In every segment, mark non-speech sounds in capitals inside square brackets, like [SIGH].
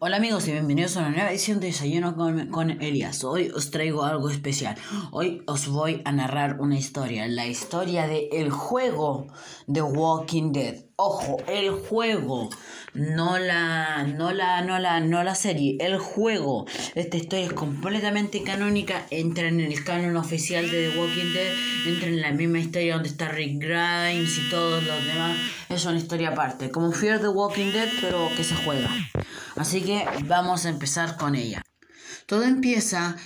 Hola amigos y bienvenidos a una nueva edición de Desayuno con, con, Elías. Hoy os traigo algo especial. Hoy os voy a narrar una historia. La historia de el juego de Walking Dead. Ojo, el juego. No la, no la, no la, no la serie. El juego. Esta historia es completamente canónica. Entra en el canon oficial de The Walking Dead. Entra en la misma historia donde está Rick Grimes y todos los demás. Es una historia aparte. Como Fear the Walking Dead, pero que se juega. Así que vamos a empezar con ella. Todo empieza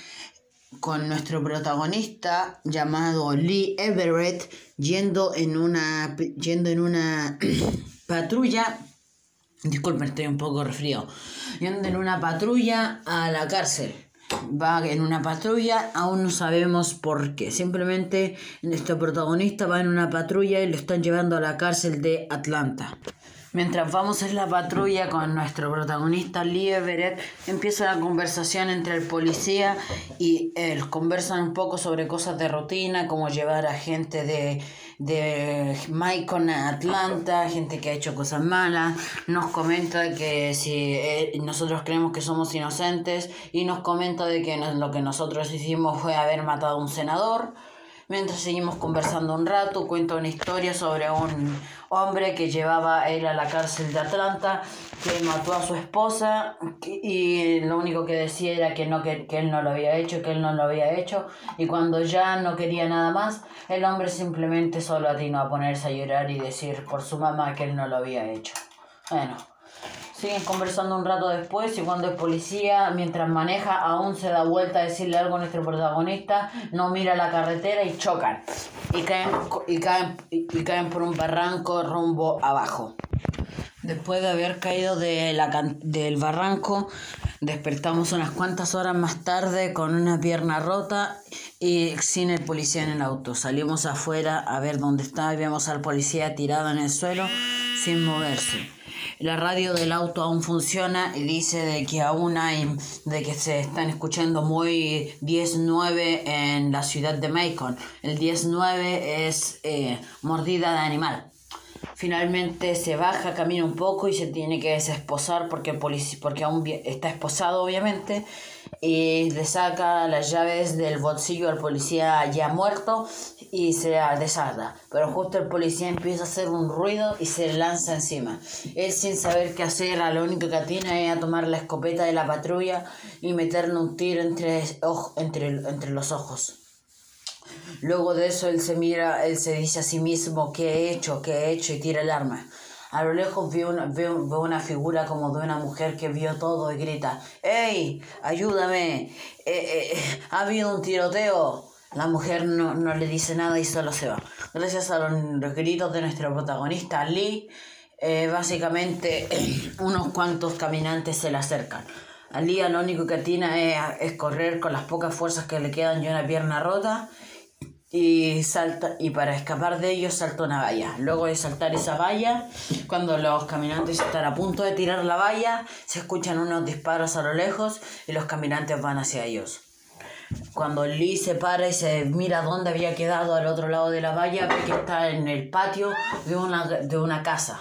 con nuestro protagonista llamado Lee Everett yendo en una yendo en una [CLEARS THROAT] patrulla. Disculpen estoy un poco resfriado. Yendo en una patrulla a la cárcel. Va en una patrulla aún no sabemos por qué. Simplemente nuestro protagonista va en una patrulla y lo están llevando a la cárcel de Atlanta Mientras vamos en la patrulla con nuestro protagonista Lee Everett, empieza la conversación entre el policía y él. Conversan un poco sobre cosas de rutina, como llevar a gente de, de Macon a Atlanta, gente que ha hecho cosas malas. Nos comenta que si eh, nosotros creemos que somos inocentes y nos comenta de que lo que nosotros hicimos fue haber matado a un senador. Mientras seguimos conversando un rato, cuenta una historia sobre un hombre que llevaba a él a la cárcel de Atlanta, que mató a su esposa y lo único que decía era que, no, que, que él no lo había hecho, que él no lo había hecho. Y cuando ya no quería nada más, el hombre simplemente solo atinó a ponerse a llorar y decir por su mamá que él no lo había hecho. Bueno. Siguen conversando un rato después y cuando el policía, mientras maneja, aún se da vuelta a decirle algo a nuestro protagonista, no mira la carretera y chocan. Y caen, y caen, y caen por un barranco rumbo abajo. Después de haber caído de la, del barranco, despertamos unas cuantas horas más tarde con una pierna rota y sin el policía en el auto. Salimos afuera a ver dónde estaba y vemos al policía tirado en el suelo sin moverse. La radio del auto aún funciona y dice de que aún hay, de que se están escuchando muy 10-9 en la ciudad de Macon. El 10-9 es eh, mordida de animal. Finalmente se baja, camina un poco y se tiene que desesposar porque, porque aún está esposado obviamente y le saca las llaves del bolsillo al policía ya muerto y se desata. Pero justo el policía empieza a hacer un ruido y se lanza encima. Él sin saber qué hacer, lo único que atina es a tomar la escopeta de la patrulla y meterle un tiro entre, entre, entre los ojos. Luego de eso él se mira, él se dice a sí mismo qué he hecho, qué he hecho y tira el arma. A lo lejos veo una, veo, una figura como de una mujer que vio todo y grita, ¡Ey! ¡Ayúdame! Eh, eh, ¡Ha habido un tiroteo! La mujer no, no, le dice nada y solo se va. Gracias a los gritos de nuestro protagonista Lee, eh, básicamente [CLEARS THROAT] unos cuantos caminantes se le acercan. A Lee lo único que tiene es, es correr con las pocas fuerzas que le quedan y una pierna rota y salta y para escapar de ellos salta una valla. Luego de saltar esa valla, cuando los caminantes están a punto de tirar la valla, se escuchan unos disparos a lo lejos y los caminantes van hacia ellos. Cuando Lee se para y se mira dónde había quedado al otro lado de la valla, ve que está en el patio de una, de una casa.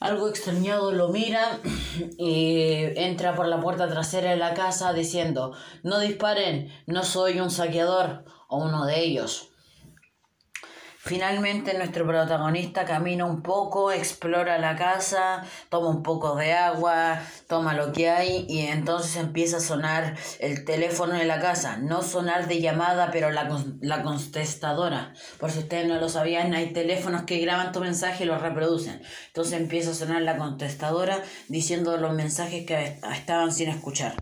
Algo extrañado lo mira y entra por la puerta trasera de la casa diciendo, no disparen, no soy un saqueador o uno de ellos. Finalmente nuestro protagonista camina un poco, explora la casa, toma un poco de agua, toma lo que hay y entonces empieza a sonar el teléfono de la casa. No sonar de llamada, pero la, la contestadora. Por si ustedes no lo sabían, hay teléfonos que graban tu mensaje y lo reproducen. Entonces empieza a sonar la contestadora diciendo los mensajes que estaban sin escuchar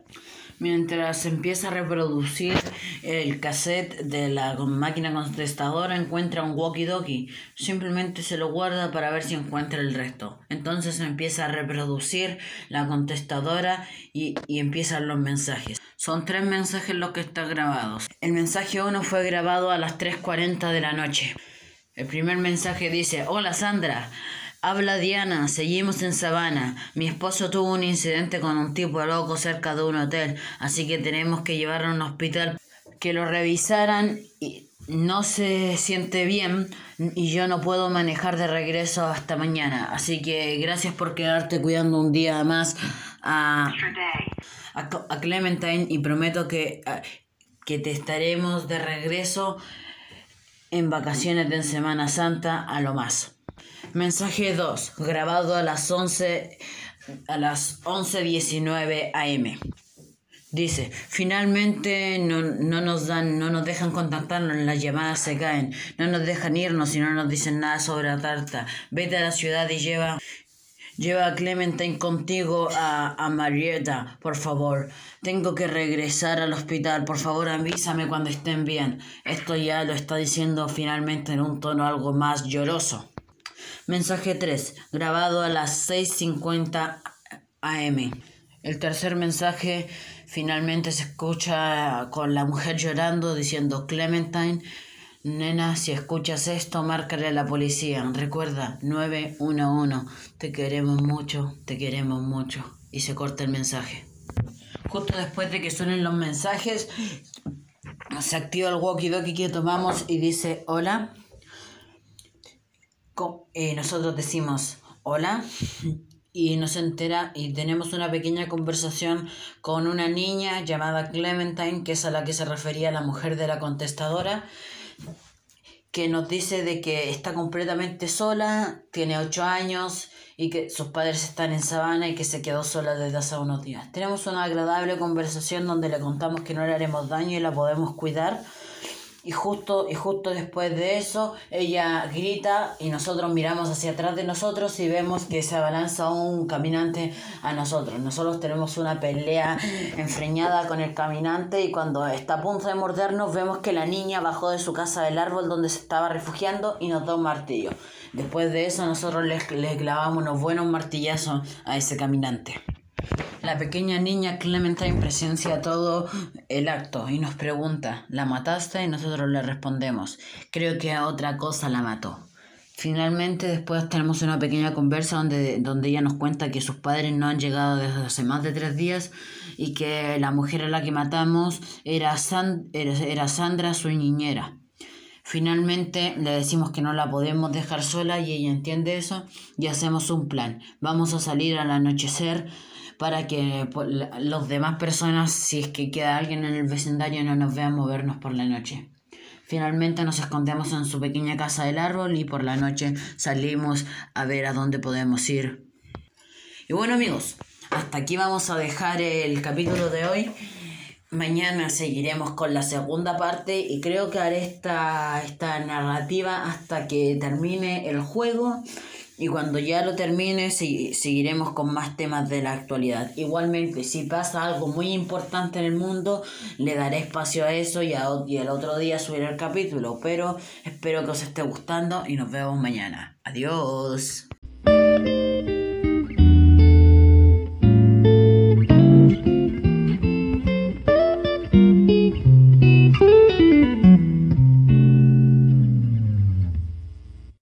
mientras empieza a reproducir el cassette de la máquina contestadora encuentra un walkie-talkie. Simplemente se lo guarda para ver si encuentra el resto. Entonces empieza a reproducir la contestadora y, y empiezan los mensajes. Son tres mensajes los que están grabados. El mensaje 1 fue grabado a las 3.40 de la noche. El primer mensaje dice, hola Sandra, Habla Diana, seguimos en Sabana. Mi esposo tuvo un incidente con un tipo loco cerca de un hotel, así que tenemos que llevarlo a un hospital que lo revisaran y no se siente bien y yo no puedo manejar de regreso hasta mañana. Así que gracias por quedarte cuidando un día más a, a, Clementine y prometo que, que te estaremos de regreso en vacaciones de Semana Santa a lo más. Mensaje 2, grabado a las 11 a las 11:19 am. Dice, finalmente no, no, nos dan, no nos dejan contactarnos, las llamadas se caen, no nos dejan irnos y no nos dicen nada sobre la tarta. Vete a la ciudad y lleva, lleva a Clementine contigo a, a Marietta, por favor. Tengo que regresar al hospital, por favor avísame cuando estén bien. Esto ya lo está diciendo finalmente en un tono algo más lloroso. Mensaje 3, grabado a las 6.50 am. El tercer mensaje finalmente se escucha con la mujer llorando diciendo Clementine, nena, si escuchas esto, márcale a la policía. Recuerda, 911, te queremos mucho, te queremos mucho. Y se corta el mensaje. Justo después de que suenen los mensajes, se activa el walkie-talkie que tomamos y dice, hola. Eh, nosotros decimos hola y nos entera y tenemos una pequeña conversación con una niña llamada Clementine, que es a la que se refería la mujer de la contestadora, que nos dice de que está completamente sola, tiene ocho años y que sus padres están en Sabana y que se quedó sola desde hace unos días. Tenemos una agradable conversación donde le contamos que no le haremos daño y la podemos cuidar y justo, y justo después de eso ella grita y nosotros miramos hacia atrás de nosotros y vemos que se abalanza un caminante a nosotros. Nosotros tenemos una pelea enfreñada con el caminante y cuando está a punto de mordernos vemos que la niña bajó de su casa del árbol donde se estaba refugiando y nos da un martillo. Después de eso nosotros le, le clavamos unos buenos martillazos a ese caminante. La pequeña niña Clementine presencia todo el acto y nos pregunta, ¿la mataste? Y nosotros le respondemos, creo que a otra cosa la mató. Finalmente después tenemos una pequeña conversa donde, donde ella nos cuenta que sus padres no han llegado desde hace más de tres días y que la mujer a la que matamos era, era Sandra, su niñera. Finalmente le decimos que no la podemos dejar sola y ella entiende eso y hacemos un plan. Vamos a salir al anochecer para que los demás personas, si es que queda alguien en el vecindario, no nos vean movernos por la noche. Finalmente nos escondemos en su pequeña casa del árbol y por la noche salimos a ver a dónde podemos ir. Y bueno amigos, hasta aquí vamos a dejar el capítulo de hoy. Mañana seguiremos con la segunda parte y creo que haré esta, esta narrativa hasta que termine el juego y cuando ya lo termine seguiremos con más temas de la actualidad. Igualmente, si pasa algo muy importante en el mundo, le daré espacio a eso y, y el otro día subiré el capítulo. Pero espero que os esté gustando y nos vemos mañana. Adiós.